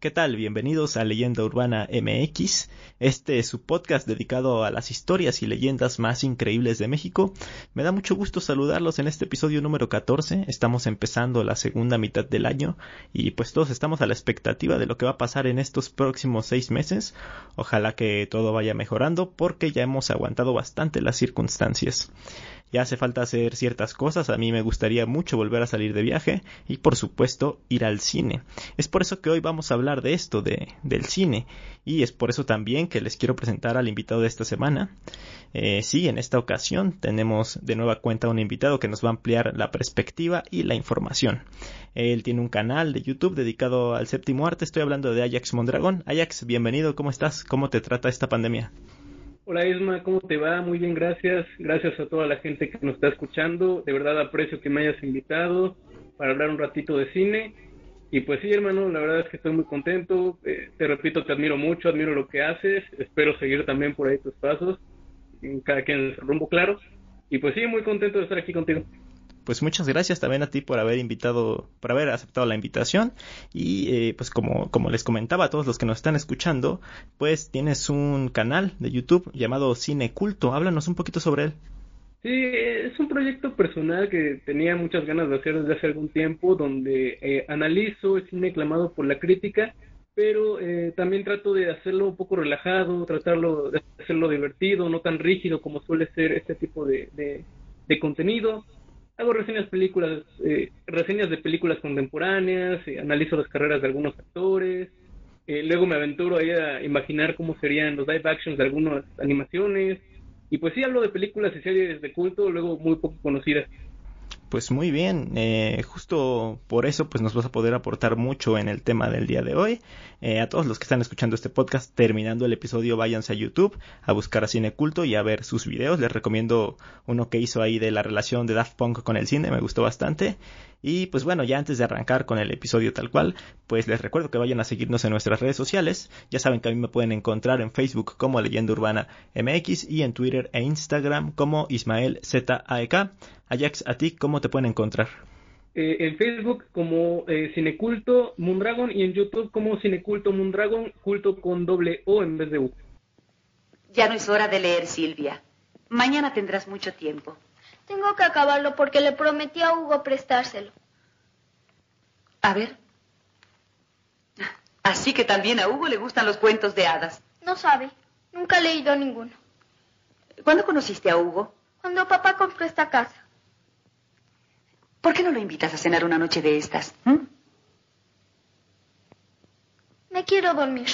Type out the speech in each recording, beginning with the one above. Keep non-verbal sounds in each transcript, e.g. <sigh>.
¿Qué tal? Bienvenidos a Leyenda Urbana MX. Este es su podcast dedicado a las historias y leyendas más increíbles de México. Me da mucho gusto saludarlos en este episodio número 14. Estamos empezando la segunda mitad del año y pues todos estamos a la expectativa de lo que va a pasar en estos próximos seis meses. Ojalá que todo vaya mejorando porque ya hemos aguantado bastante las circunstancias ya hace falta hacer ciertas cosas, a mí me gustaría mucho volver a salir de viaje y por supuesto ir al cine. Es por eso que hoy vamos a hablar de esto, de, del cine, y es por eso también que les quiero presentar al invitado de esta semana. Eh, sí, en esta ocasión tenemos de nueva cuenta un invitado que nos va a ampliar la perspectiva y la información. Él tiene un canal de YouTube dedicado al séptimo arte, estoy hablando de Ajax Mondragón. Ajax, bienvenido, ¿cómo estás? ¿Cómo te trata esta pandemia? Hola Isma, ¿cómo te va? Muy bien, gracias. Gracias a toda la gente que nos está escuchando. De verdad aprecio que me hayas invitado para hablar un ratito de cine. Y pues sí, hermano, la verdad es que estoy muy contento. Eh, te repito, te admiro mucho, admiro lo que haces. Espero seguir también por ahí tus pasos. En cada quien rumbo claro. Y pues sí, muy contento de estar aquí contigo pues muchas gracias también a ti por haber invitado, por haber aceptado la invitación. Y eh, pues como, como les comentaba a todos los que nos están escuchando, pues tienes un canal de YouTube llamado Cine Culto, háblanos un poquito sobre él. Sí, es un proyecto personal que tenía muchas ganas de hacer desde hace algún tiempo, donde eh, analizo el cine aclamado por la crítica, pero eh, también trato de hacerlo un poco relajado, tratarlo de hacerlo divertido, no tan rígido como suele ser este tipo de contenido hago reseñas películas, eh, reseñas de películas contemporáneas, eh, analizo las carreras de algunos actores, eh, luego me aventuro ahí a imaginar cómo serían los live actions de algunas animaciones, y pues sí hablo de películas y series de culto, luego muy poco conocidas. Pues muy bien, eh, justo por eso pues nos vas a poder aportar mucho en el tema del día de hoy. Eh, a todos los que están escuchando este podcast, terminando el episodio, váyanse a YouTube a buscar a Cine Culto y a ver sus videos. Les recomiendo uno que hizo ahí de la relación de Daft Punk con el cine, me gustó bastante. Y pues bueno, ya antes de arrancar con el episodio tal cual, pues les recuerdo que vayan a seguirnos en nuestras redes sociales. Ya saben que a mí me pueden encontrar en Facebook como Leyenda Urbana MX y en Twitter e Instagram como Ismael ZAEK. Ajax, ¿a ti cómo te pueden encontrar? Eh, en Facebook como eh, Cineculto Mundragon y en YouTube como Cineculto Mundragon, culto con doble O en vez de U. Ya no es hora de leer, Silvia. Mañana tendrás mucho tiempo. Tengo que acabarlo porque le prometí a Hugo prestárselo. A ver. Así que también a Hugo le gustan los cuentos de hadas. No sabe. Nunca he leído ninguno. ¿Cuándo conociste a Hugo? Cuando papá compró esta casa. ¿Por qué no lo invitas a cenar una noche de estas? ¿Mm? Me quiero dormir.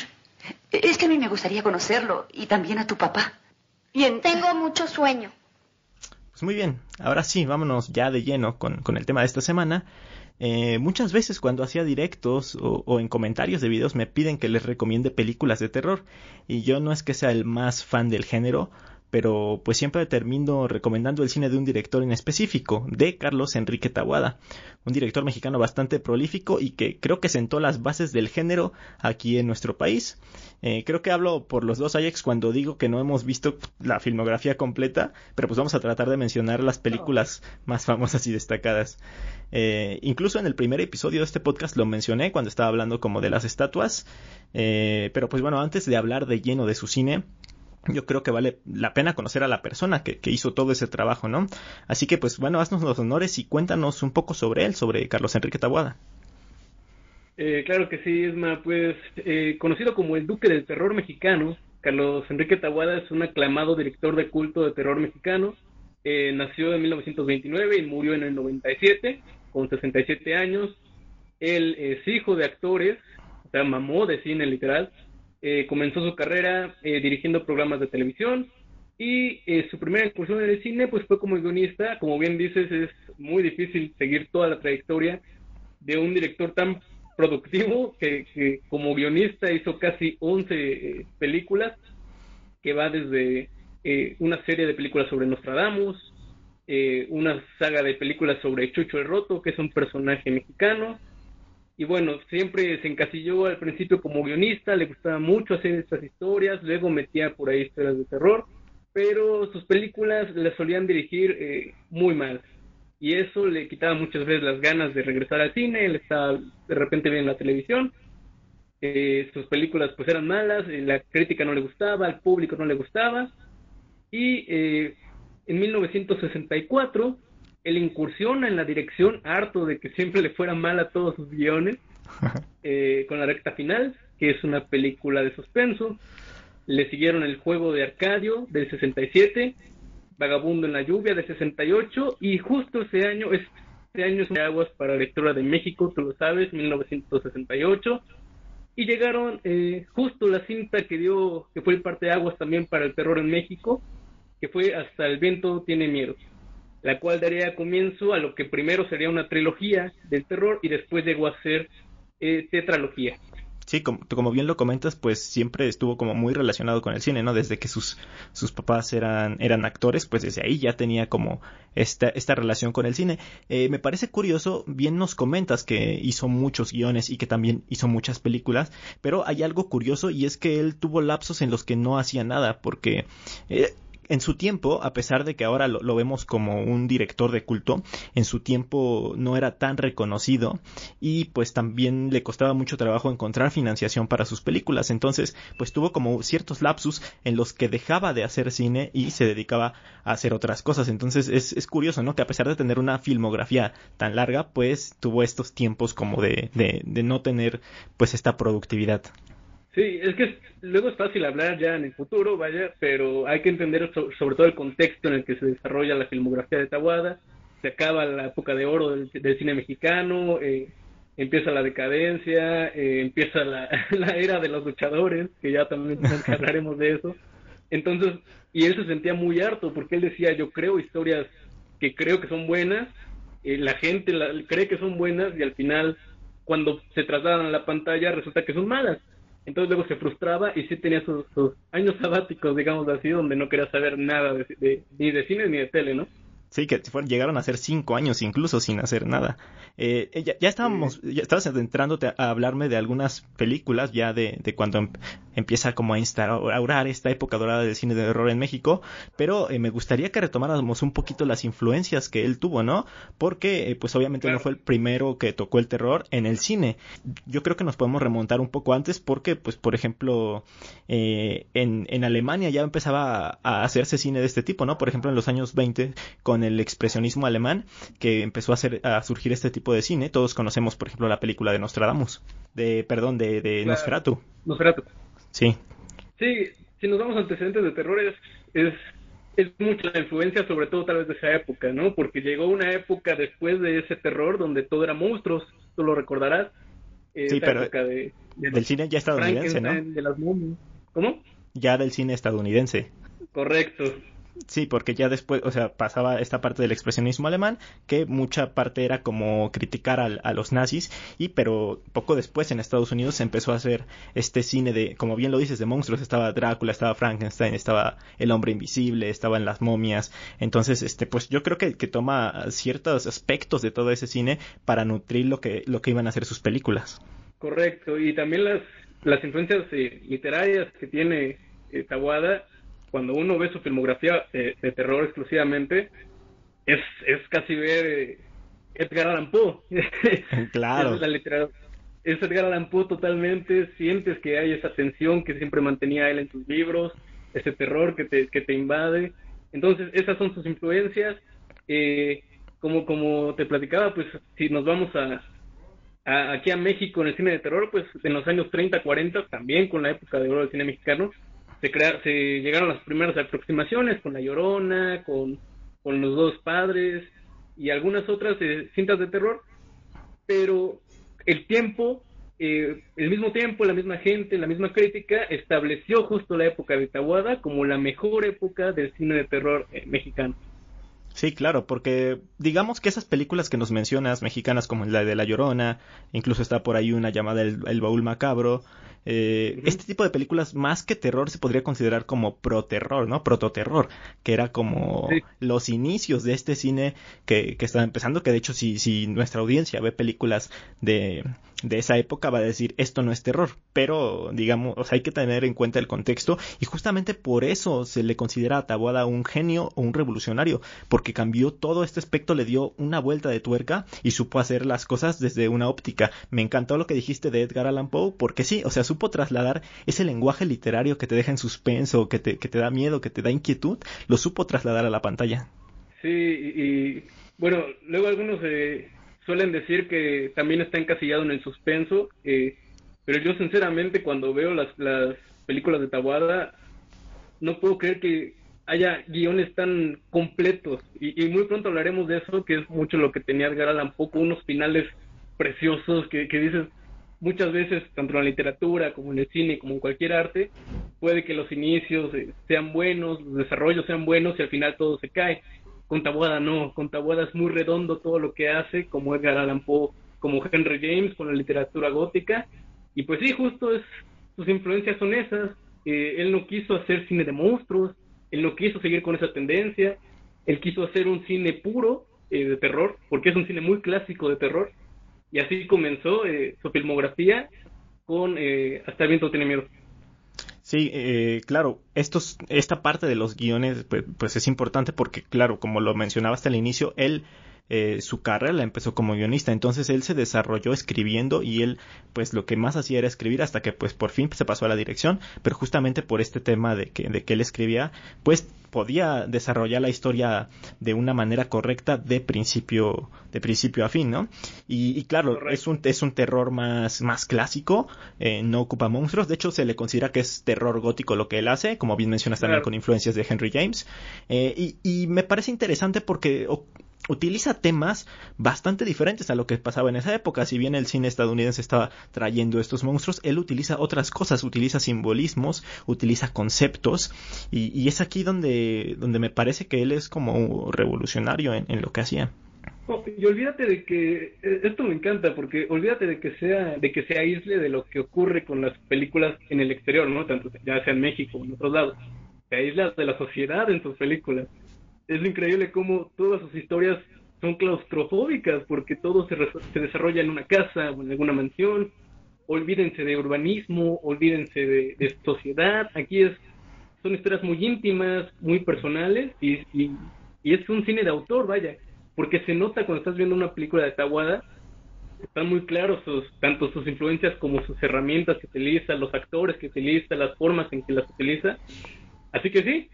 Es que a mí me gustaría conocerlo y también a tu papá. Bien. Tengo mucho sueño. Pues muy bien, ahora sí, vámonos ya de lleno con, el tema de esta semana. Eh, muchas veces cuando hacía directos o, o, en comentarios de videos me piden que les recomiende películas de terror y yo no es que sea el más fan del género, pero pues siempre termino recomendando el cine de un director en específico, de Carlos Enrique Tahuada, un director mexicano bastante prolífico y que creo que sentó las bases del género aquí en nuestro país. Eh, creo que hablo por los dos Ajax cuando digo que no hemos visto la filmografía completa, pero pues vamos a tratar de mencionar las películas más famosas y destacadas. Eh, incluso en el primer episodio de este podcast lo mencioné cuando estaba hablando como de las estatuas, eh, pero pues bueno, antes de hablar de lleno de su cine, yo creo que vale la pena conocer a la persona que, hizo todo ese trabajo, ¿no? Así que, pues bueno, haznos los honores y cuéntanos un poco sobre él, sobre Carlos Enrique Tabuada. Eh, claro que sí, Esma, pues eh, conocido como el Duque del Terror Mexicano, Carlos Enrique Tabuada es un aclamado director de culto de terror mexicano. Eh, nació en 1929 y murió en el 97, con 67 años. Él es hijo de actores, o sea, mamó de cine literal, eh, comenzó su carrera eh, dirigiendo programas de televisión y eh, su primera incursión en el cine pues fue como guionista. Como bien dices, es muy difícil seguir toda la trayectoria de un director tan productivo que, como guionista hizo casi 11 películas, que va desde una serie de películas sobre Nostradamus, eh, una saga de películas sobre Chucho el Roto, que es un personaje mexicano. Y bueno, siempre se encasilló al principio como guionista, le gustaba mucho hacer estas historias, luego metía por ahí historias de terror, pero sus películas las solían dirigir eh, muy mal. Y eso le quitaba muchas veces las ganas de regresar al cine, él estaba de repente bien en la televisión, eh, sus películas pues eran malas, la crítica no le gustaba, al público no le gustaba, y eh, en 1964 él incursiona en la dirección harto de que siempre le fuera mal a todos sus guiones <laughs> eh, con la recta final que es una película de suspenso. Le siguieron el juego de Arcadio del 67 Vagabundo en la lluvia del 68 y justo ese año este año es de aguas para lectura de México tú lo sabes 1968 y llegaron eh, justo la cinta que dio que fue el parte de aguas también para el terror en México que fue Hasta el viento tiene miedo, la cual daría comienzo a lo que primero sería una trilogía del terror y después llegó a ser eh, tetralogía. Sí, como, como, bien lo comentas, pues siempre estuvo como muy relacionado con el cine, ¿no? Desde que sus, sus papás eran, eran actores, pues desde ahí ya tenía como esta, esta relación con el cine. Eh, me parece curioso, bien nos comentas que hizo muchos guiones y que también hizo muchas películas, pero hay algo curioso y es que él tuvo lapsos en los que no hacía nada, porque eh, en su tiempo, a pesar de que ahora lo, vemos como un director de culto, en su tiempo no era tan reconocido y pues también le costaba mucho trabajo encontrar financiación para sus películas. Entonces, pues tuvo como ciertos lapsus en los que dejaba de hacer cine y se dedicaba a hacer otras cosas. Entonces es, es curioso, ¿no? Que a pesar de tener una filmografía tan larga, pues tuvo estos tiempos como de, de, de no tener pues esta productividad. Sí, es que luego es fácil hablar ya en el futuro, vaya, pero hay que entender sobre todo el contexto en el que se desarrolla la filmografía de Tawada. Se acaba la época de oro del, cine mexicano, eh, empieza la decadencia, eh, empieza la, <laughs> era de los luchadores, que ya también <laughs> hablaremos de eso. Entonces, y él se sentía muy harto porque él decía, yo creo historias que creo que son buenas, eh, la gente cree que son buenas y al final, cuando se trasladan a la pantalla, resulta que son malas. Entonces luego se frustraba y sí tenía sus, años sabáticos, digamos así, donde no quería saber nada de, ni de cine ni de tele, ¿no? Sí, que llegaron a ser cinco años incluso sin hacer nada. Eh, eh ya, estábamos, ya estabas adentrándote a, hablarme de algunas películas ya de, de cuando em, empieza como a instaurar esta época dorada del cine de horror en México, pero eh, me gustaría que retomáramos un poquito las influencias que él tuvo, ¿no? Porque eh, pues obviamente no fue el primero que tocó el terror en el cine. Yo creo que nos podemos remontar un poco antes porque pues por ejemplo en, en Alemania ya empezaba a hacerse cine de este tipo, ¿no? Por ejemplo en los años 20 con el expresionismo alemán que empezó a, hacer, a surgir este tipo de cine. Todos conocemos, por ejemplo, la película de Nostradamus, de, perdón, de, de Nosferatu. Nosferatu. Sí. Sí, si nos vamos a antecedentes de terror es, es, es mucha la influencia, sobre todo tal vez de esa época, ¿no? Porque llegó una época después de ese terror donde todo era monstruos, tú lo recordarás. Sí, pero del cine ya estadounidense, ¿no? De las ¿Cómo? Ya del cine estadounidense. Correcto. Sí, porque ya después, o sea, pasaba esta parte del expresionismo alemán, que mucha parte era como criticar a, los nazis, y pero poco después en Estados Unidos se empezó a hacer este cine de, como bien lo dices, de monstruos, estaba Drácula, estaba Frankenstein, estaba el hombre invisible, estaban las momias, entonces, este, pues yo creo que, que toma ciertos aspectos de todo ese cine para nutrir lo que, lo que iban a hacer sus películas. Correcto, y también las, las influencias eh, literarias que tiene eh, cuando uno ve su filmografía de, terror exclusivamente, es, es casi ver eh, Edgar Allan Poe. <laughs> Claro. es, Edgar Allan Poe totalmente, sientes que hay esa tensión que siempre mantenía él en sus libros, ese terror que te, que te invade. Entonces, esas son sus influencias. Eh, como, como te platicaba, pues si nos vamos a, a, aquí a México en el cine de terror, pues en los años 30, 40, también con la época de oro del cine mexicano, se, se llegaron las primeras aproximaciones con La Llorona, con, con Los Dos Padres y algunas otras eh, cintas de terror, pero el tiempo, eh, el mismo tiempo, la misma gente, la misma crítica estableció justo la época de Tawada como la mejor época del cine de terror eh, mexicano. Sí, claro, porque digamos que esas películas que nos mencionas, mexicanas como la de La Llorona, incluso está por ahí una llamada El, Baúl Macabro, Eh, este tipo de películas, más que terror, se podría considerar como pro-terror, ¿no? Prototerror, que era como los inicios de este cine que, que estaba empezando, que de hecho si, si nuestra audiencia ve películas de, de esa época va a decir esto no es terror, pero digamos, o sea, hay que tener en cuenta el contexto y justamente por eso se le considera a Taboada un genio o un revolucionario, porque cambió todo este aspecto, le dio una vuelta de tuerca y supo hacer las cosas desde una óptica. Me encantó lo que dijiste de Edgar Allan Poe, porque sí, o sea, supo trasladar ese lenguaje literario que te deja en suspenso, que te, que te da miedo, que te da inquietud, lo supo trasladar a la pantalla. Sí, y, bueno, luego algunos eh, suelen decir que también está encasillado en el suspenso, eh, pero yo sinceramente cuando veo las, las películas de Tawada, no puedo creer que haya guiones tan completos y, muy pronto hablaremos de eso, que es mucho lo que tenía Edgar Allan Poe, unos finales preciosos que, que dices muchas veces, tanto en la literatura como en el cine, como en cualquier arte, puede que los inicios eh, sean buenos, los desarrollos sean buenos y al final todo se cae. Con Tabuada no, con Tabuada es muy redondo todo lo que hace, como Edgar Allan Poe, como Henry James con la literatura gótica. Y pues sí, justo es, sus influencias son esas. Eh, él no quiso hacer cine de monstruos, él no quiso seguir con esa tendencia, él quiso hacer un cine puro eh, de terror, porque es un cine muy clásico de terror. Y así comenzó eh, su filmografía con Hasta el viento tiene miedo. Sí, eh, claro, estos, esta parte de los guiones pues, pues, es importante porque, claro, como lo mencionaba hasta el inicio, él eh, su carrera la empezó como guionista, entonces él se desarrolló escribiendo y él pues lo que más hacía era escribir hasta que pues por fin se pasó a la dirección, pero justamente por este tema de que, de que él escribía, pues podía desarrollar la historia de una manera correcta de principio de principio a fin, ¿no? Y, claro, es un, es un terror más, más clásico, eh, no ocupa monstruos, de hecho se le considera que es terror gótico lo que él hace, como bien mencionas también con influencias de Henry James, eh, y, y, me parece interesante porque utiliza temas bastante diferentes a lo que pasaba en esa época. Si bien el cine estadounidense estaba trayendo estos monstruos, él utiliza otras cosas, utiliza simbolismos, utiliza conceptos, y, es aquí donde, donde me parece que él es como revolucionario en, lo que hacía. y olvídate de que eh, esto me encanta porque olvídate de que sea de que se aísle de lo que ocurre con las películas en el exterior, ¿no? Tanto ya sea en México o en otros lados. Se aísla de la sociedad en sus películas es increíble cómo todas sus historias son claustrofóbicas porque todo se, se desarrolla en una casa o en alguna mansión. Olvídense de urbanismo, olvídense de, sociedad. Aquí es son historias muy íntimas, muy personales y, y, es un cine de autor, vaya, porque se nota cuando estás viendo una película de Tawada, están muy claros tanto sus influencias como sus herramientas que utiliza, los actores que utiliza, las formas en que las utiliza. Así que sí,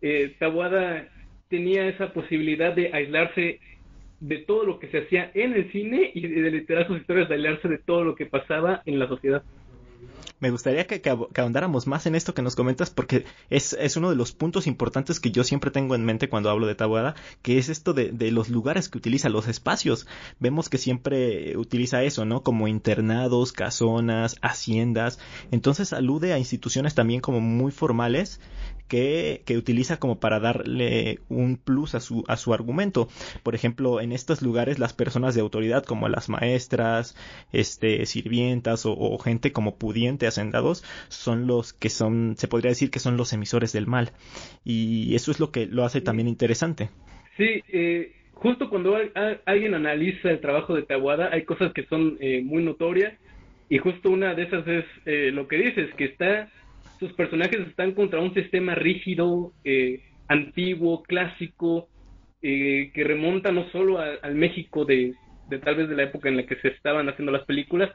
eh, Tawada tenía esa posibilidad de aislarse de todo lo que se hacía en el cine y de literar sus historias de aislarse de todo lo que pasaba en la sociedad me gustaría que, ahondáramos más en esto que nos comentas porque es, es, uno de los puntos importantes que yo siempre tengo en mente cuando hablo de Tabuada, que es esto de, los lugares que utiliza, los espacios. Vemos que siempre utiliza eso, ¿no? Como internados, casonas, haciendas. Entonces alude a instituciones también como muy formales que, que utiliza como para darle un plus a su, a su argumento. Por ejemplo, en estos lugares las personas de autoridad como las maestras, este, sirvientas o gente como pudiente hacendados son los que son, se podría decir que son los emisores del mal. Y eso es lo que lo hace también interesante. Sí, eh, justo cuando alguien analiza el trabajo de Tawada, hay cosas que son eh, muy notorias. Y justo una de esas es eh, lo que dices, que está, sus personajes están contra un sistema rígido, antiguo, clásico, que remonta no solo al México de, de tal vez de la época en la que se estaban haciendo las películas,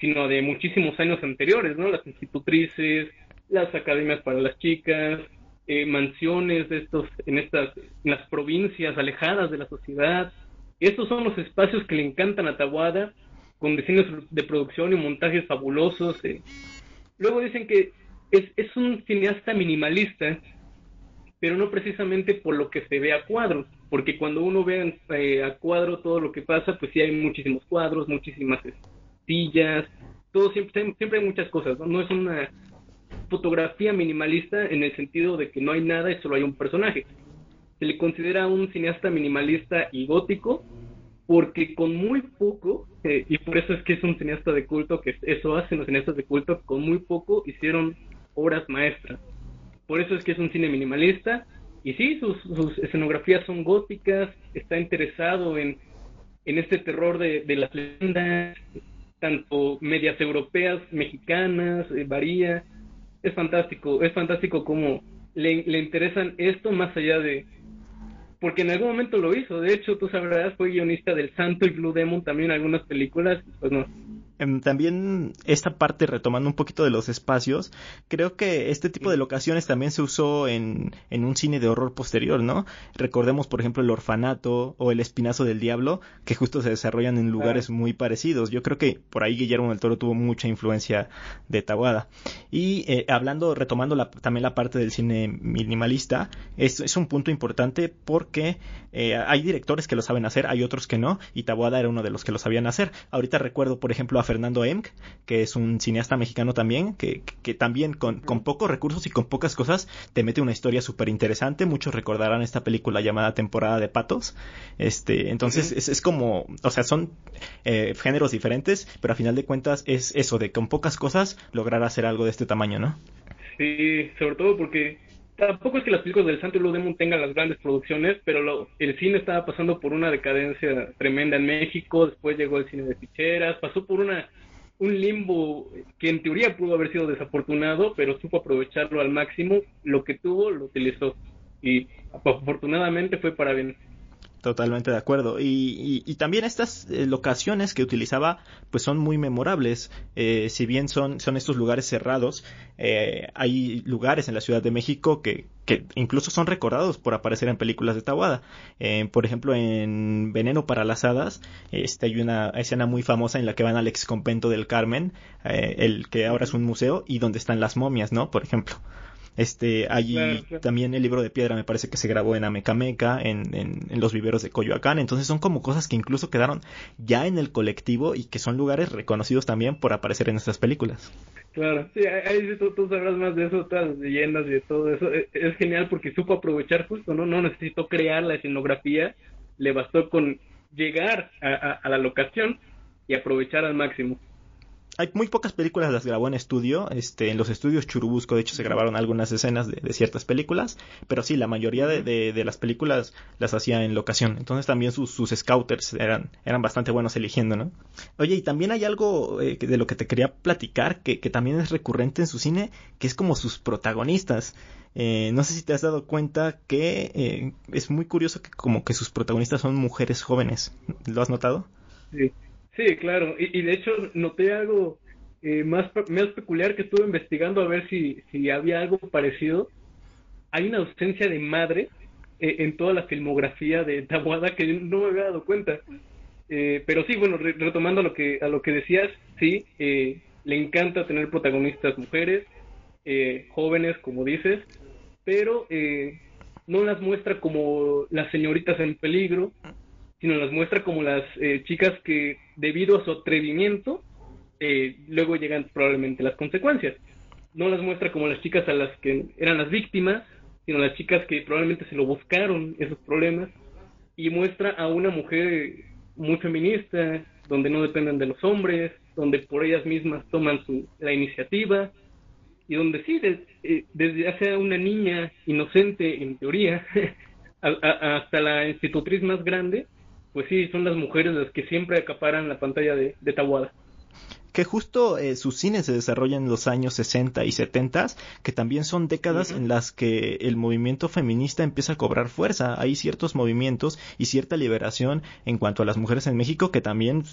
sino de muchísimos años anteriores, ¿no? Las institutrices, las academias para las chicas, eh, mansiones de estos, en estas, en las provincias alejadas de la sociedad. Estos son los espacios que le encantan a Tawada, con diseños de producción y montajes fabulosos. Eh. Luego dicen que es, es un cineasta minimalista, pero no precisamente por lo que se ve a cuadros, porque cuando uno ve eh, a cuadro todo lo que pasa, pues sí hay muchísimos cuadros, muchísimas todo siempre, siempre hay muchas cosas, ¿no? es una fotografía minimalista en el sentido de que no hay nada y solo hay un personaje. Se le considera un cineasta minimalista y gótico porque con muy poco, eh, y por eso es que es un cineasta de culto, que eso hacen los cineastas de culto, con muy poco hicieron obras maestras. Por eso es que es un cine minimalista, y sí, sus, escenografías son góticas, está interesado en, en este terror de, de las leyendas, tanto medias europeas, mexicanas, eh, varía. Es fantástico, es fantástico como le, le interesan esto más allá de, porque en algún momento lo hizo. De hecho, tú sabrás, fue guionista del Santo y Blue Demon también en algunas películas. Pues no, también esta parte retomando un poquito de los espacios, creo que este tipo de locaciones también se usó en, en un cine de horror posterior, ¿no? Recordemos, por ejemplo, el orfanato o el espinazo del diablo, que justo se desarrollan en lugares muy parecidos. Yo creo que por ahí Guillermo del Toro tuvo mucha influencia de Tawada. Y eh, hablando, retomando la, también la parte del cine minimalista, es, es un punto importante porque eh, hay directores que lo saben hacer, hay otros que no, y Tawada era uno de los que lo sabían hacer. Ahorita recuerdo, por ejemplo, a Fernando Emk, que es un cineasta mexicano también, que, que también con, con, pocos recursos y con pocas cosas te mete una historia súper interesante. Muchos recordarán esta película llamada Temporada de Patos. Este, entonces es, es, como, o sea, son eh, géneros diferentes, pero a final de cuentas es eso, de con pocas cosas lograr hacer algo de este tamaño, ¿no? Sí, sobre todo porque tampoco es que las películas del Santo y Demon tengan las grandes producciones, pero lo, el cine estaba pasando por una decadencia tremenda en México, después llegó el cine de ficheras, pasó por una un limbo que en teoría pudo haber sido desafortunado, pero supo aprovecharlo al máximo, lo que tuvo lo utilizó y afortunadamente fue para bien. Totalmente de acuerdo. Y, también estas eh, locaciones que utilizaba, pues son muy memorables. Eh, si bien son, son estos lugares cerrados, eh, hay lugares en la Ciudad de México que, que incluso son recordados por aparecer en películas de Tawada. Por ejemplo, en Veneno para las Hadas, este, hay una escena muy famosa en la que van al ex convento del Carmen, el que ahora es un museo, y donde están las momias, ¿no? Por ejemplo. Este, allí claro, claro. también el libro de piedra me parece que se grabó en Amecameca, en, en, en, los viveros de Coyoacán. Entonces son como cosas que incluso quedaron ya en el colectivo y que son lugares reconocidos también por aparecer en estas películas. Claro, sí, ahí tú, tú, sabrás más de eso, todas las leyendas y de todo eso. Es, es, genial porque supo aprovechar justo, ¿no? No necesitó crear la escenografía, le bastó con llegar a, a, a la locación y aprovechar al máximo hay muy pocas películas las grabó en estudio. Este, en los estudios Churubusco, de hecho, se grabaron algunas escenas de, de ciertas películas. Pero sí, la mayoría de, de, de, las películas las hacía en locación. Entonces también sus, sus scouters eran, eran bastante buenos eligiendo, ¿no? Oye, y también hay algo eh, de lo que te quería platicar que, que también es recurrente en su cine, que es como sus protagonistas. Eh, no sé si te has dado cuenta que eh, es muy curioso que como que sus protagonistas son mujeres jóvenes. ¿Lo has notado? Sí. Sí, claro. Y, y de hecho noté algo eh, más, más peculiar que estuve investigando a ver si, si había algo parecido. Hay una ausencia de madre eh, en toda la filmografía de Tawada que no me había dado cuenta. Eh, pero sí, bueno, re retomando lo que, a lo que decías, sí, eh, le encanta tener protagonistas mujeres, eh, jóvenes, como dices, pero no las muestra como las señoritas en peligro, sino las muestra como las eh, chicas que debido a su atrevimiento eh, luego llegan probablemente las consecuencias. No las muestra como las chicas a las que eran las víctimas, sino las chicas que probablemente se lo buscaron esos problemas y muestra a una mujer muy feminista, donde no dependen de los hombres, donde por ellas mismas toman su, la iniciativa y donde sí, de, eh, desde hace una niña inocente en teoría <laughs> hasta la institutriz más grande, pues sí, son las mujeres las que siempre acaparan la pantalla de, de Tawada que justo eh, su cine se desarrolla en los años 60 y 70, que también son décadas uh -huh. en las que el movimiento feminista empieza a cobrar fuerza. Hay ciertos movimientos y cierta liberación en cuanto a las mujeres en México que también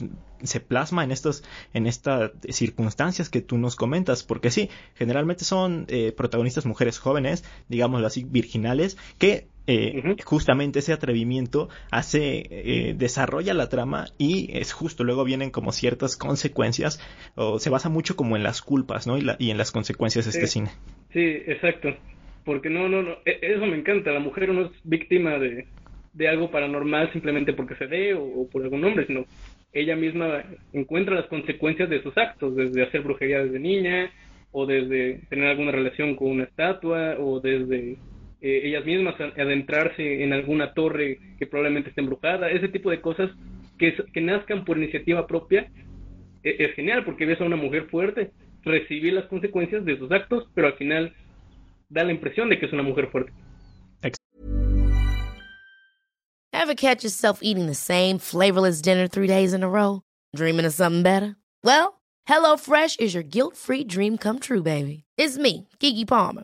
se plasma en estas en estas circunstancias que tú nos comentas, porque sí, generalmente son eh, protagonistas mujeres jóvenes, digámoslo así, virginales, que eh, uh -huh. justamente ese atrevimiento hace, eh, desarrolla la trama y es justo, luego vienen como ciertas consecuencias, o se basa mucho como en las culpas, ¿no? Y, la, y en las consecuencias de sí. este cine. Sí, exacto. Porque no, no, no, e, eso me encanta, la mujer no es víctima de, de algo paranormal simplemente porque se ve o, o por algún hombre, sino ella misma encuentra las consecuencias de sus actos, desde hacer brujería desde niña, o desde tener alguna relación con una estatua, o desde eh, ellas mismas adentrarse en alguna torre que probablemente esté embrujada, ese tipo de cosas que, que nazcan por iniciativa propia e, es, genial porque ves a una mujer fuerte recibir las consecuencias de sus actos, pero al final da la impresión de que es una mujer fuerte. Ever catch yourself eating the same flavorless dinner three days in a row? Dreaming of something better? Well, HelloFresh is your guilt-free dream come true, baby. It's me, Kiki Palmer.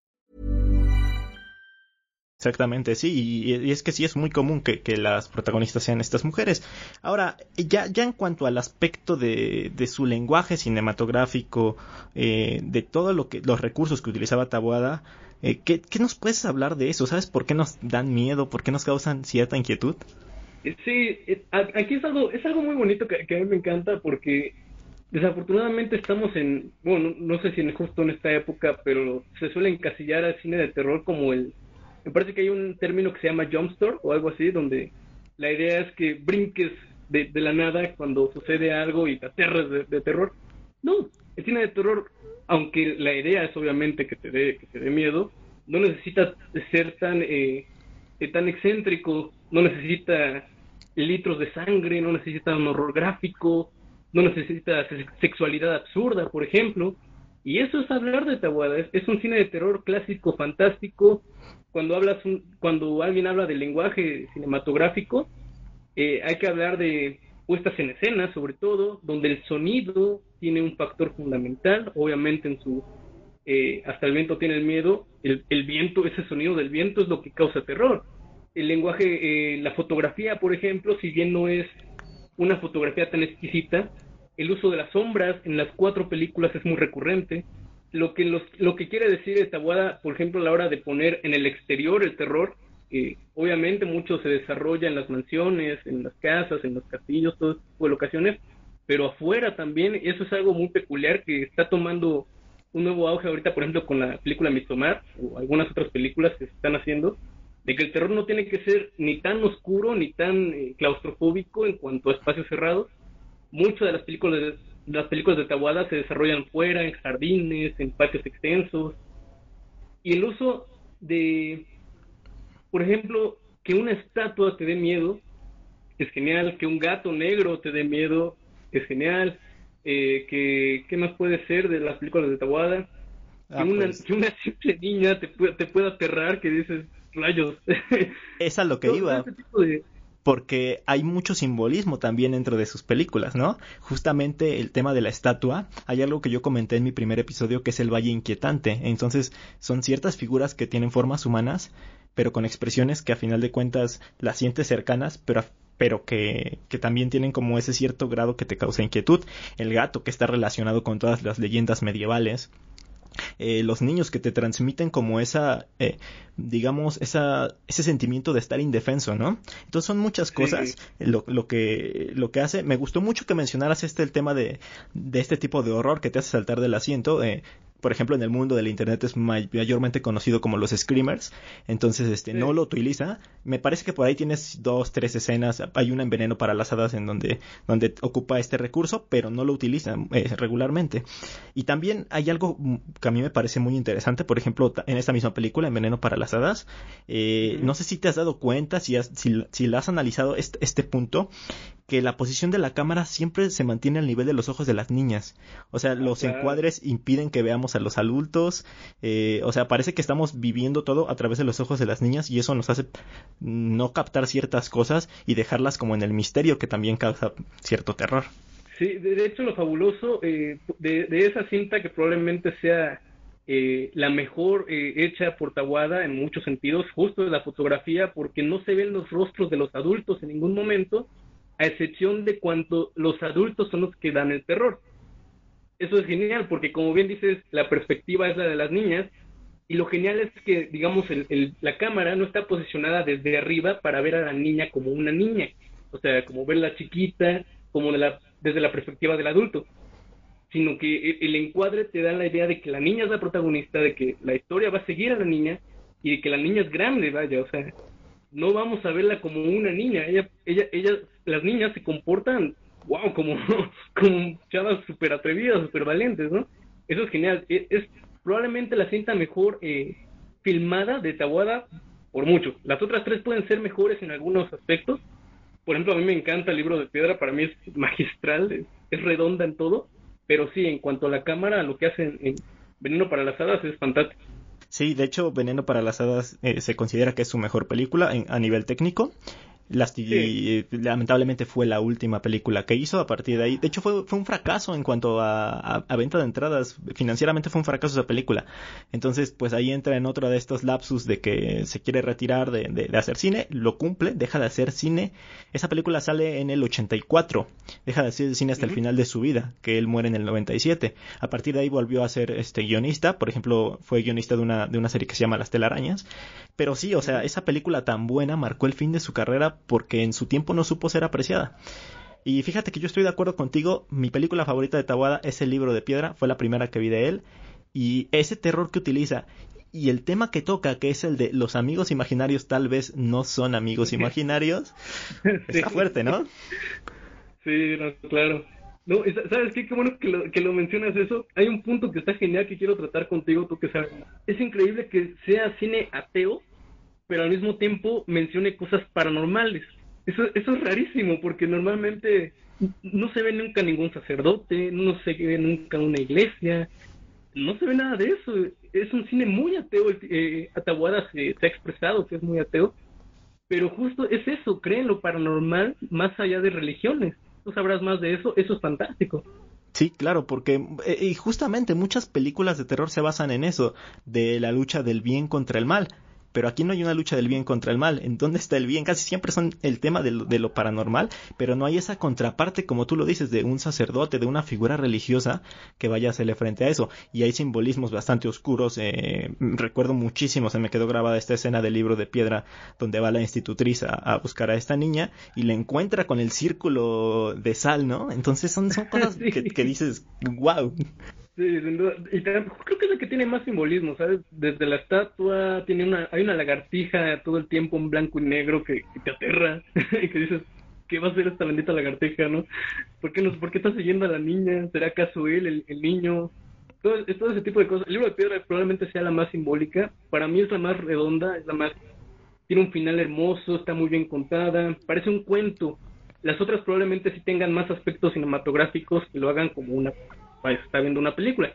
Exactamente, sí, y, es que sí es muy común que, las protagonistas sean estas mujeres. Ahora, ya, ya en cuanto al aspecto de, de su lenguaje cinematográfico, eh, de todo lo que, los recursos que utilizaba Taboada, eh, ¿qué, ¿qué, nos puedes hablar de eso? ¿Sabes por qué nos dan miedo? ¿Por qué nos causan cierta inquietud? Sí, aquí es algo, es algo muy bonito que, que a mí me encanta porque desafortunadamente estamos en, bueno, no sé si en justo en esta época, pero se suele encasillar al cine de terror como el me parece que hay un término que se llama jumpstore o algo así, donde la idea es que brinques de, la nada cuando sucede algo y te aterras de, terror. No, el cine de terror, aunque la idea es obviamente que te dé, que te dé miedo, no necesita ser tan, eh, tan excéntrico, no necesita litros de sangre, no necesita un horror gráfico, no necesita sexualidad absurda, por ejemplo. Y eso es hablar de Tawada, es, es un cine de terror clásico, fantástico, cuando hablas un, cuando alguien habla del lenguaje cinematográfico eh, hay que hablar de puestas en escena sobre todo donde el sonido tiene un factor fundamental. Obviamente en su eh, hasta el viento tiene el miedo. El, el, viento ese sonido del viento es lo que causa terror. El lenguaje eh, la fotografía por ejemplo si bien no es una fotografía tan exquisita el uso de las sombras en las cuatro películas es muy recurrente lo que, los, lo que quiere decir esta Tabuada, por ejemplo, a la hora de poner en el exterior el terror, eh, obviamente mucho se desarrolla en las mansiones, en las casas, en los castillos, todo tipo de locaciones, pero afuera también, eso es algo muy peculiar que está tomando un nuevo auge ahorita, por ejemplo, con la película Midsommar o algunas otras películas que se están haciendo, de que el terror no tiene que ser ni tan oscuro ni tan eh, claustrofóbico en cuanto a espacios cerrados. Muchas de las películas las películas de Tawada se desarrollan fuera, en jardines, en patios extensos. Y el uso de, por ejemplo, que una estatua te dé miedo, es genial. Que un gato negro te dé miedo, es genial. Eh, que, ¿Qué más puede ser de las películas de Tawada? Ah, que, una, pues. que una simple niña te, te pueda aterrar, que dices, rayos. Es a lo que <laughs> iba. tipo de, porque hay mucho simbolismo también dentro de sus películas, ¿no? Justamente el tema de la estatua, hay algo que yo comenté en mi primer episodio que es el Valle Inquietante, entonces son ciertas figuras que tienen formas humanas, pero con expresiones que a final de cuentas las sientes cercanas, pero pero que, que, también tienen como ese cierto grado que te causa inquietud. El gato que está relacionado con todas las leyendas medievales, eh, los niños que te transmiten como esa, eh, digamos, esa, ese sentimiento de estar indefenso, ¿no? Entonces son muchas cosas lo, lo, que, lo que hace. Me gustó mucho que mencionaras este el tema de, de este tipo de horror que te hace saltar del asiento. Eh, por ejemplo, en el mundo del internet es mayormente conocido como los screamers, entonces este no lo utiliza. Me parece que por ahí tienes dos, tres escenas, hay una en Veneno para las Hadas en donde, donde ocupa este recurso, pero no lo utiliza eh, regularmente. Y también hay algo que a mí me parece muy interesante, por ejemplo, en esta misma película, en Veneno para las Hadas, eh, no sé si te has dado cuenta, si, si, si la has analizado este, este punto, que la posición de la cámara siempre se mantiene al nivel de los ojos de las niñas. O sea, los encuadres impiden que veamos a los adultos. Eh, o sea, parece que estamos viviendo todo a través de los ojos de las niñas y eso nos hace no captar ciertas cosas y dejarlas como en el misterio que también causa cierto terror. Sí, de hecho lo fabuloso eh, de, esa cinta que probablemente sea eh, la mejor hecha por Tawada en muchos sentidos, justo de la fotografía, porque no se ven los rostros de los adultos en ningún momento a excepción de cuando los adultos son los que dan el terror. Eso es genial, porque como bien dices, la perspectiva es la de las niñas, y lo genial es que, digamos, la cámara no está posicionada desde arriba para ver a la niña como una niña, o sea, como verla chiquita, como desde la perspectiva del adulto, sino que el, encuadre te da la idea de que la niña es la protagonista, de que la historia va a seguir a la niña y de que la niña es grande, vaya, o sea, no vamos a verla como una niña. Ella, ella, ella, las niñas se comportan, wow, como, <laughs> como chavas súper atrevidas, súper valientes, ¿no? Eso es genial. E, es, probablemente la cinta mejor eh, filmada de Tawada por mucho. Las otras tres pueden ser mejores en algunos aspectos. Por ejemplo, a mí me encanta el libro de piedra, para mí es magistral, es, redonda en todo. Pero sí, en cuanto a la cámara, lo que hacen en Veneno para las Hadas es fantástico. Sí, de hecho, Veneno para las Hadas eh, se considera que es su mejor película a nivel técnico. Lamentablemente fue la última película que hizo a partir de ahí. De hecho, fue, fue un fracaso en cuanto a, venta de entradas. Financieramente fue un fracaso esa película. Entonces, pues ahí entra en otro de estos lapsus de que se quiere retirar de, de, hacer cine. Lo cumple, deja de hacer cine. Esa película sale en el 84. Deja de hacer cine hasta el final de su vida, que él muere en el 97. A partir de ahí volvió a ser este guionista. Por ejemplo, fue guionista de una, de una serie que se llama Las telarañas. Pero sí, o sea, esa película tan buena marcó el fin de su carrera porque en su tiempo no supo ser apreciada. Y fíjate que yo estoy de acuerdo contigo, mi película favorita de Tawada es El libro de piedra, fue la primera que vi de él, y ese terror que utiliza y el tema que toca, que es el de los amigos imaginarios tal vez no son amigos <laughs> imaginarios, <laughs> está fuerte, ¿no? Sí, claro. No, ¿sabes qué? Qué bueno que lo, que lo mencionas eso. Hay un punto que está genial que quiero tratar contigo, tú que sabes. Es increíble que sea cine ateo, pero al mismo tiempo mencione cosas paranormales. Eso, eso es rarísimo, porque normalmente no se ve nunca ningún sacerdote, no se ve nunca una iglesia, no se ve nada de eso. Es un cine muy ateo. Eh, Atahuada se, ha expresado que es muy ateo, pero justo es eso, creen lo paranormal más allá de religiones. Tú sabrás más de eso, eso es fantástico. Sí, claro, porque eh, y justamente muchas películas de terror se basan en eso, de la lucha del bien contra el mal pero aquí no hay una lucha del bien contra el mal. ¿En dónde está el bien? Casi siempre son el tema de lo, paranormal, pero no hay esa contraparte, como tú lo dices, de un sacerdote, de una figura religiosa que vaya a hacerle frente a eso. Y hay simbolismos bastante oscuros. Eh, recuerdo muchísimo, se me quedó grabada esta escena del libro de piedra donde va la institutriz a, buscar a esta niña y le encuentra con el círculo de sal, ¿no? Entonces son, son cosas <laughs> que, que dices, wow. Sí. Y creo que es la que tiene más simbolismo, ¿sabes? Desde la estatua tiene una, hay una lagartija todo el tiempo en blanco y negro que, te aterra <laughs> y que dices, ¿qué va a ser esta bendita lagartija, no? ¿Por qué, no, ¿por qué está siguiendo a la niña? ¿Será acaso él, el, niño? Todo, todo ese tipo de cosas. El libro de piedra probablemente sea la más simbólica. Para mí es la más redonda, es la más... Tiene un final hermoso, está muy bien contada, parece un cuento. Las otras probablemente sí tengan más aspectos cinematográficos que lo hagan como una está viendo una película.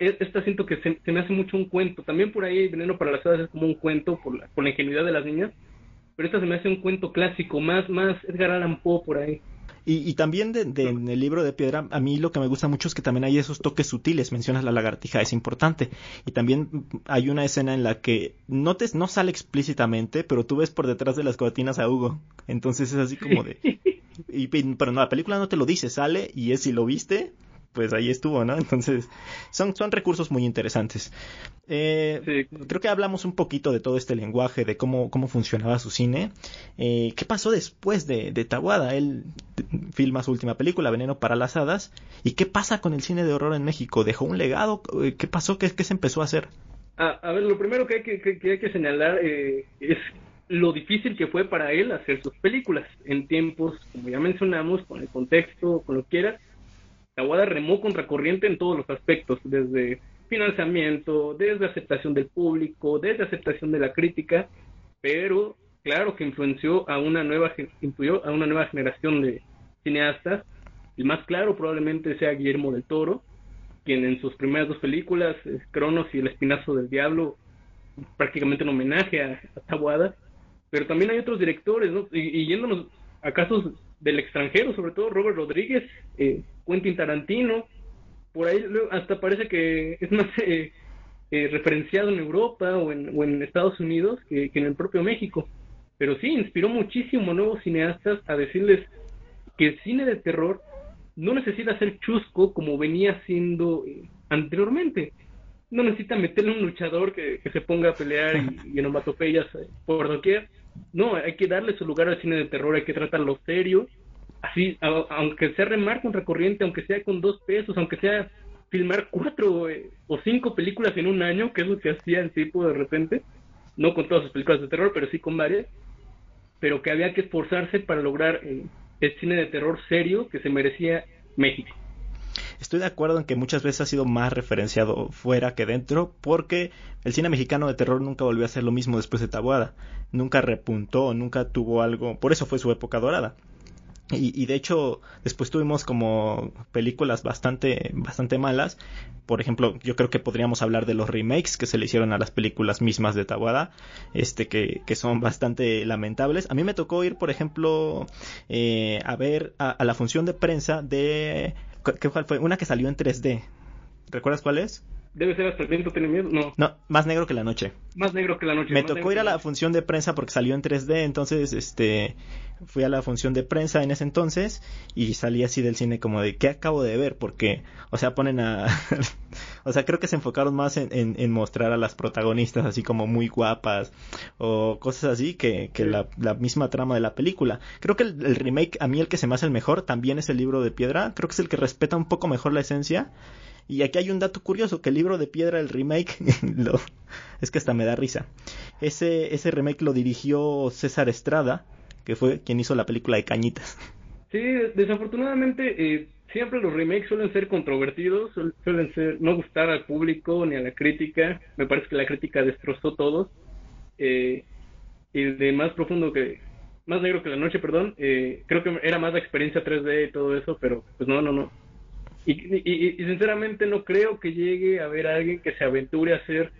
E, esta siento que se, me hace mucho un cuento. También por ahí Veneno para las Hadas es como un cuento por la, por la ingenuidad de las niñas. Pero esta se me hace un cuento clásico, más, más Edgar Allan Poe por ahí. Y, también de, en el libro de piedra, a mí lo que me gusta mucho es que también hay esos toques sutiles. Mencionas la lagartija, es importante. Y también hay una escena en la que no, te, no sale explícitamente, pero tú ves por detrás de las cortinas a Hugo. Entonces es así como de. Y, pero no, la película no te lo dice, sale y es si lo viste, pues ahí estuvo, ¿no? <laughs> Entonces, son, son recursos muy interesantes. Eh, creo que hablamos un poquito de todo este lenguaje, de cómo, cómo funcionaba su cine. Eh, ¿Qué pasó después de, de Tawada? Él filma su última película, Veneno para las Hadas. ¿Y qué pasa con el cine de horror en México? ¿Dejó un legado? ¿Qué pasó? ¿Qué, qué se empezó a hacer? a ver, lo primero que hay que, que, hay que señalar eh, es lo difícil que fue para él hacer sus películas en tiempos, como ya mencionamos, con el contexto, con lo que quiera. Tawada remó contracorriente en todos los aspectos, desde financiamiento, desde aceptación del público, desde aceptación de la crítica, pero claro que influenció a una nueva influyó a una nueva generación de cineastas. El más claro probablemente sea Guillermo del Toro, quien en sus primeras dos películas, Cronos y El Espinazo del Diablo, prácticamente un homenaje a, a pero también hay otros directores, ¿no? Y, yéndonos a casos del extranjero, sobre todo Robert Rodríguez, eh, Quentin Tarantino, por ahí hasta parece que es más eh, eh, referenciado en Europa o en, Estados Unidos que, en el propio México. Pero sí, inspiró muchísimo a nuevos cineastas a decirles que el cine de terror no necesita ser chusco como venía siendo eh, anteriormente. No necesita meterle un luchador que, se ponga a pelear y, en onomatopeyas eh, por doquier. No, hay que darle su lugar al cine de terror, hay que tratarlo serio. Así, aunque sea remar contra corriente, aunque sea con dos pesos, aunque sea filmar cuatro eh, o cinco películas en un año, que es lo que hacía el tipo de repente, no con todas sus películas de terror, pero sí con varias, pero que había que esforzarse para lograr el cine de terror serio que se merecía México. Estoy de acuerdo en que muchas veces ha sido más referenciado fuera que dentro, porque el cine mexicano de terror nunca volvió a ser lo mismo después de Tabuada. Nunca repuntó, nunca tuvo algo. Por eso fue su época dorada. Y, de hecho, después tuvimos como películas bastante, bastante malas. Por ejemplo, yo creo que podríamos hablar de los remakes que se le hicieron a las películas mismas de Tawada, este, que, que son bastante lamentables. A mí me tocó ir, por ejemplo, eh, a ver a, la función de prensa de, ¿qué fue? Una que salió en 3D. ¿Recuerdas cuál es? Debe ser hasta el viento tiene miedo, no. No, más negro que la noche. Más negro que la noche. Me tocó ir a la función de prensa porque salió en 3D, entonces, este, fui a la función de prensa en ese entonces y salí así del cine como de, ¿qué acabo de ver? Porque, o sea, ponen a, <laughs> o sea, creo que se enfocaron más en, en, mostrar a las protagonistas así como muy guapas o cosas así que, que la, la, misma trama de la película. Creo que el, el remake, a mí el que se me hace el mejor, también es el libro de piedra, creo que es el que respeta un poco mejor la esencia y aquí hay un dato curioso, que el libro de piedra, el remake, <laughs> es que hasta me da risa. Ese, ese remake lo dirigió César Estrada, que fue quien hizo la película de Cañitas. Sí, desafortunadamente eh, siempre los remakes suelen ser controvertidos, suelen ser no gustar al público ni a la crítica. Me parece que la crítica destrozó todos. Eh, y de más profundo que más negro que la noche, perdón, eh, creo que era más la experiencia 3D y todo eso, pero pues no, no, no. Y, sinceramente no creo que llegue a haber alguien que se aventure a hacer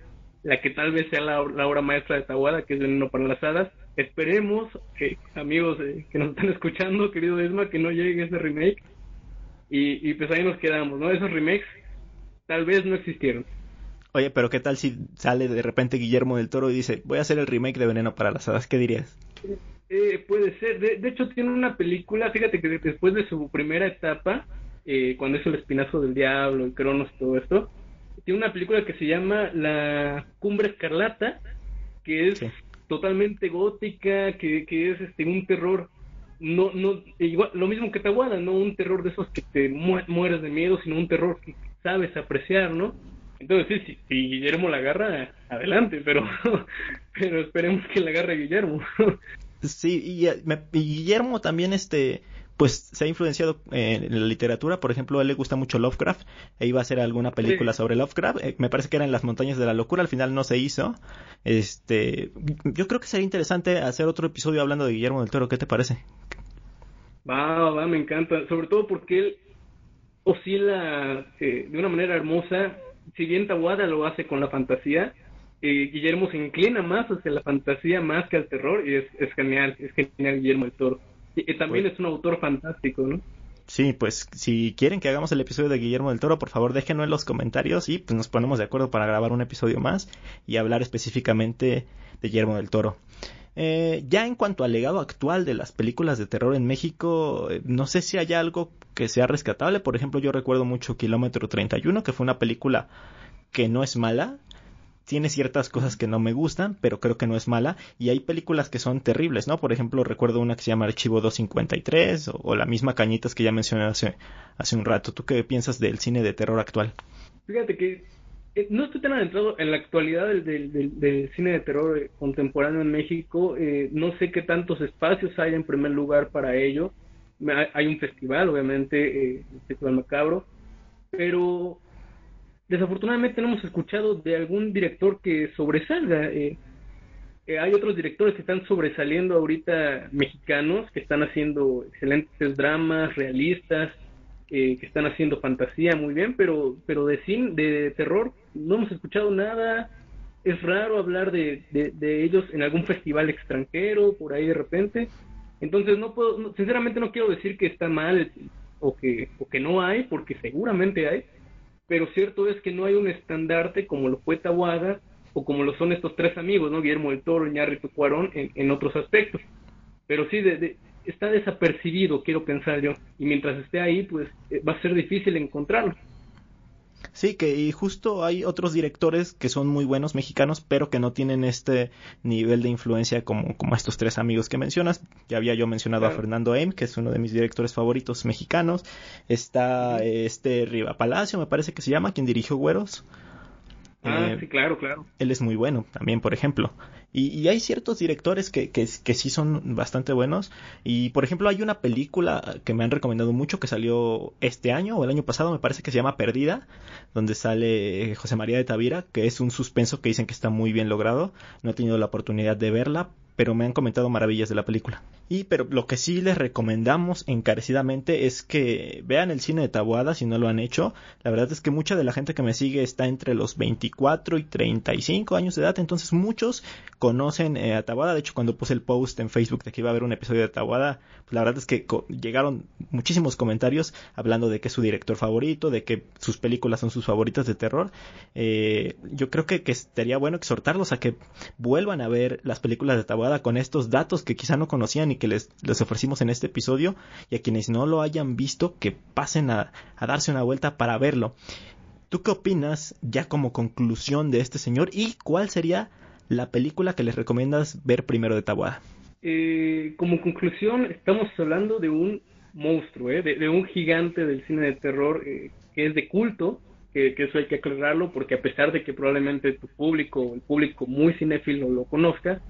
la que tal vez sea la, obra maestra de Tawada, que es Veneno para las Hadas. Esperemos que, amigos eh, que nos están escuchando, querido Esma, que no llegue ese remake. Y, pues ahí nos quedamos, ¿no? Esos remakes tal vez no existieron. Oye, pero ¿qué tal si sale de repente Guillermo del Toro y dice, voy a hacer el remake de Veneno para las Hadas? ¿Qué dirías? Eh, puede ser. De, de, hecho, tiene una película, fíjate que después de su primera etapa, eh, cuando es el espinazo del diablo, el Cronos y todo esto, tiene una película que se llama La Cumbre Escarlata, que es totalmente gótica, que, que es este un terror no no igual lo mismo que Tahuada, no un terror de esos que te mueres de miedo, sino un terror que sabes apreciar, ¿no? Entonces sí, si, Guillermo la agarra, adelante, pero <laughs> pero esperemos que la agarre Guillermo. <laughs> sí, y, y Guillermo también este pues se ha influenciado en la literatura, por ejemplo, a él le gusta mucho Lovecraft, e iba a hacer alguna película sobre Lovecraft, eh, me parece que era en las montañas de la locura, al final no se hizo. Este, yo creo que sería interesante hacer otro episodio hablando de Guillermo del Toro, ¿qué te parece? Va, va, me encanta, sobre todo porque él oscila eh, de una manera hermosa, si bien Tawada lo hace con la fantasía, eh, Guillermo se inclina más hacia la fantasía más que al terror. Y es, es genial, es genial Guillermo del Toro. <laughs> También pues es un autor fantástico, ¿no? Sí, pues si quieren que hagamos el episodio de Guillermo del Toro, por favor déjenlo en los comentarios y pues nos ponemos de acuerdo para grabar un episodio más y hablar específicamente de Guillermo del Toro. Eh, ya en cuanto al legado actual de las películas de terror en México, eh, no sé si hay algo que sea rescatable. Por ejemplo, yo recuerdo mucho Kilómetro 31, que fue una película que no es mala, tiene ciertas cosas que no me gustan, pero creo que no es mala. Y hay películas que son terribles, ¿no? Por ejemplo, recuerdo una que se llama Archivo 253 o, o la misma Cañitas que ya mencioné hace, hace un rato. ¿Tú qué piensas del cine de terror actual? Fíjate que eh, no estoy tan adentrado en la actualidad del, del, del, cine de terror eh, contemporáneo en México. Eh, no sé qué tantos espacios hay en primer lugar para ello. Hay un festival, obviamente, el Festival Macabro, pero desafortunadamente no hemos escuchado de algún director que sobresalga. Eh, eh, hay otros directores que están sobresaliendo ahorita mexicanos, que están haciendo excelentes dramas realistas, eh, que están haciendo fantasía muy bien, pero, pero de cine, de terror no hemos escuchado nada. Es raro hablar de, de, ellos en algún festival extranjero, por ahí de repente. Entonces no puedo, sinceramente no quiero decir que está mal o que, o que no hay, porque seguramente hay, pero cierto es que no hay un estandarte como lo fue Tawada o como lo son estos tres amigos, ¿no? Guillermo del Toro, Iñárritu Cuarón, en, en otros aspectos. Pero sí, de, está desapercibido, quiero pensar yo, y mientras esté ahí, pues eh, va a ser difícil encontrarlo. Sí, que y justo hay otros directores que son muy buenos mexicanos, pero que no tienen este nivel de influencia como, como estos tres amigos que mencionas. Ya había yo mencionado a Fernando Eim, que es uno de mis directores favoritos mexicanos. Está este Riva Palacio, me parece que se llama, quien dirigió Güeros. Ah, eh, sí, claro, claro. Él es muy bueno también, por ejemplo. Y, hay ciertos directores que, que, que, sí son bastante buenos. Y por ejemplo, hay una película que me han recomendado mucho que salió este año o el año pasado, me parece que se llama Perdida, donde sale José María de Tavira, que es un suspenso que dicen que está muy bien logrado. No he tenido la oportunidad de verla, pero me han comentado maravillas de la película. Y pero lo que sí les recomendamos encarecidamente es que vean el cine de Tabuada si no lo han hecho. La verdad es que mucha de la gente que me sigue está entre los 24 y 35 años de edad, entonces muchos conocen eh, a Tabuada. De hecho, cuando puse el post en Facebook de que iba a haber un episodio de Tabuada, pues la verdad es que llegaron muchísimos comentarios hablando de que es su director favorito, de que sus películas son sus favoritas de terror. Eh, yo creo que, que estaría bueno exhortarlos a que vuelvan a ver las películas de Con estos datos que quizá no conocían y que les, les ofrecimos en este episodio y a quienes no lo hayan visto que pasen a, a darse una vuelta para verlo. ¿Tú qué opinas ya como conclusión de este señor y cuál sería la película que les recomiendas ver primero de Tabuada? Eh, como conclusión, estamos hablando de un monstruo, ¿eh? de, un gigante del cine de terror eh, que es de culto, que, que, eso hay que aclararlo, porque a pesar de que probablemente tu público, el público muy cinéfilo lo conozca,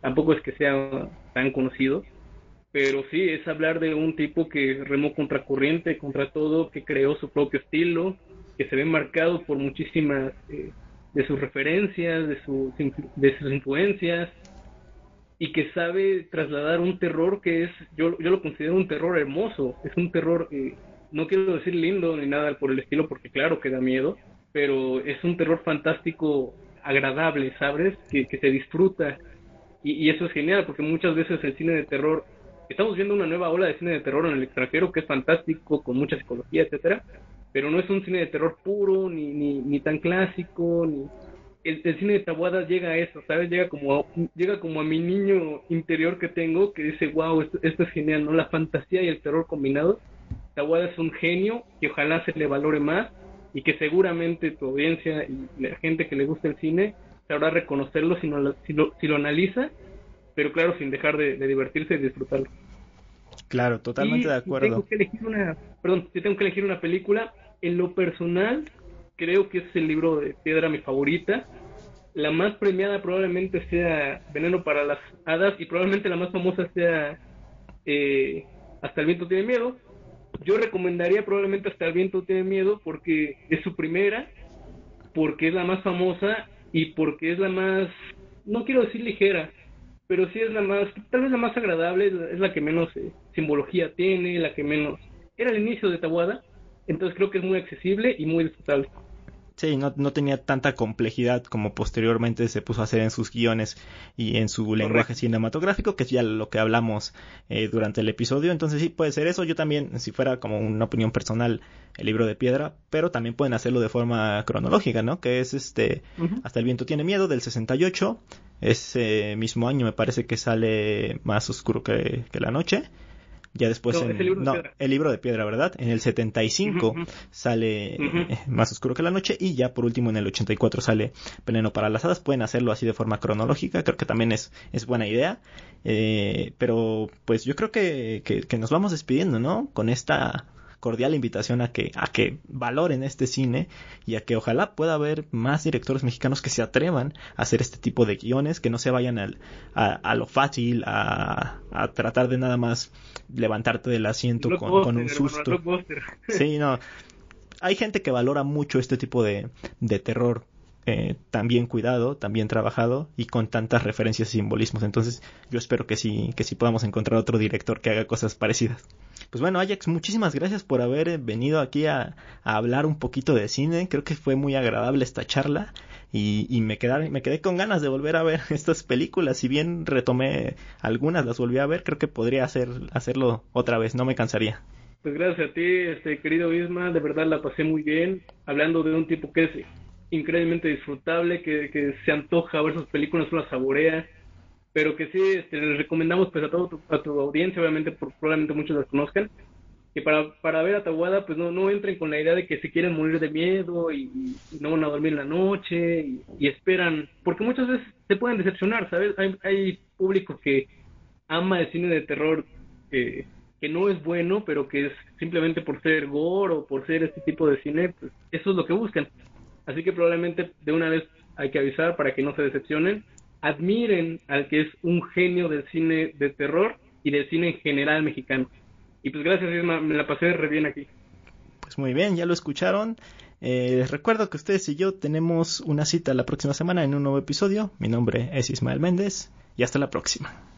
tampoco es que sea tan conocido, pero sí es hablar de un tipo que remó contracorriente, contra todo, que creó su propio estilo, que se ve marcado por muchísimas eh, de sus referencias, de, de sus influencias, y que sabe trasladar un terror que es, yo, yo lo considero un terror hermoso, es un terror, eh, no quiero decir lindo ni nada por el estilo, porque claro que da miedo, pero es un terror fantástico, agradable, ¿sabes? Que, que se disfruta y, eso es genial, porque muchas veces el cine de terror, estamos viendo una nueva ola de cine de terror en el extranjero que es fantástico, con mucha psicología, etcétera, pero no es un cine de terror puro, ni, ni, ni tan clásico, ni... El, cine de Tabuada llega a eso, ¿sabes? Llega como, a, llega como a mi niño interior que tengo, que dice, wow, esto, esto es genial, ¿no? La fantasía y el terror combinados. Tabuada es un genio que ojalá se le valore más y que seguramente tu audiencia y la gente que le gusta el cine sabrá reconocerlo si, lo, si, lo, analiza, pero claro, sin dejar de, divertirse y disfrutarlo. Claro, totalmente de acuerdo. Si tengo que elegir una, perdón, si tengo que elegir una película, en lo personal, creo que es el libro de piedra mi favorita. La más premiada probablemente sea Veneno para las Hadas y probablemente la más famosa sea eh, Hasta el viento tiene miedo. Yo recomendaría probablemente Hasta el viento tiene miedo porque es su primera, porque es la más famosa y porque es la más, no quiero decir ligera, pero sí es la más, tal vez la más agradable, es la que menos eh, simbología tiene, la que menos... Era el inicio de Tabuada, entonces creo que es muy accesible y muy disfrutable. Sí, no, no, tenía tanta complejidad como posteriormente se puso a hacer en sus guiones y en su lenguaje cinematográfico, que es ya lo que hablamos eh, durante el episodio. Entonces sí puede ser eso. Yo también, si fuera como una opinión personal, el libro de piedra, pero también pueden hacerlo de forma cronológica, ¿no? Que es este, hasta el viento tiene miedo del 68, Ese mismo año me parece que sale Más Oscuro que, que la Noche. Ya después No, en, el libro de no, piedra. el libro de piedra, ¿verdad? En el 75 Ujú, ujú. sale eh, Más oscuro que la noche y ya por último en el 84 sale Veneno para las hadas. Pueden hacerlo así de forma cronológica, creo que también es, es buena idea. Eh, pero pues yo creo que, que, que nos vamos despidiendo, ¿no? Con esta cordial invitación a que, a que valoren este cine y a que ojalá pueda haber más directores mexicanos que se atrevan a hacer este tipo de guiones, que no se vayan al, a, a lo fácil, a, a tratar de nada más levantarte del asiento con, con un susto. <laughs> Sí, no. Hay gente que valora mucho este tipo de, de terror eh, tan bien cuidado, tan bien trabajado y con tantas referencias y simbolismos. Entonces, yo espero que sí, que sí podamos encontrar otro director que haga cosas parecidas. Pues bueno, Ajax, muchísimas gracias por haber eh, venido aquí a, hablar un poquito de cine. Creo que fue muy agradable esta charla y, me, me quedé con ganas de volver a ver <laughs> estas películas. Si bien retomé algunas, las volví a ver, creo que podría hacer, hacerlo otra vez, no me cansaría. Pues gracias a ti, este querido Isma, de verdad la pasé muy bien, hablando de un tipo que es increíblemente disfrutable, que, que se antoja ver sus películas, las saborea, pero que sí este, les recomendamos pues a toda tu, a tu audiencia, obviamente por, probablemente muchos las conozcan, que para, para ver a pues no, no entren con la idea de que se quieren morir de miedo y, no van a dormir la noche y, y esperan, porque muchas veces se pueden decepcionar, ¿sabes? Hay, hay público que ama el cine de terror eh, que no es bueno, pero que es simplemente por ser gore o por ser este tipo de cine, pues eso es lo que buscan. Así que probablemente de una vez hay que avisar para que no se decepcionen. Admiren al que es un genio del cine de terror y del cine en general mexicano. Y pues gracias, Isma, me la pasé re bien aquí. Pues muy bien, ya lo escucharon. Eh, les recuerdo que ustedes y yo tenemos una cita la próxima semana en un nuevo episodio. Mi nombre es Ismael Méndez y hasta la próxima.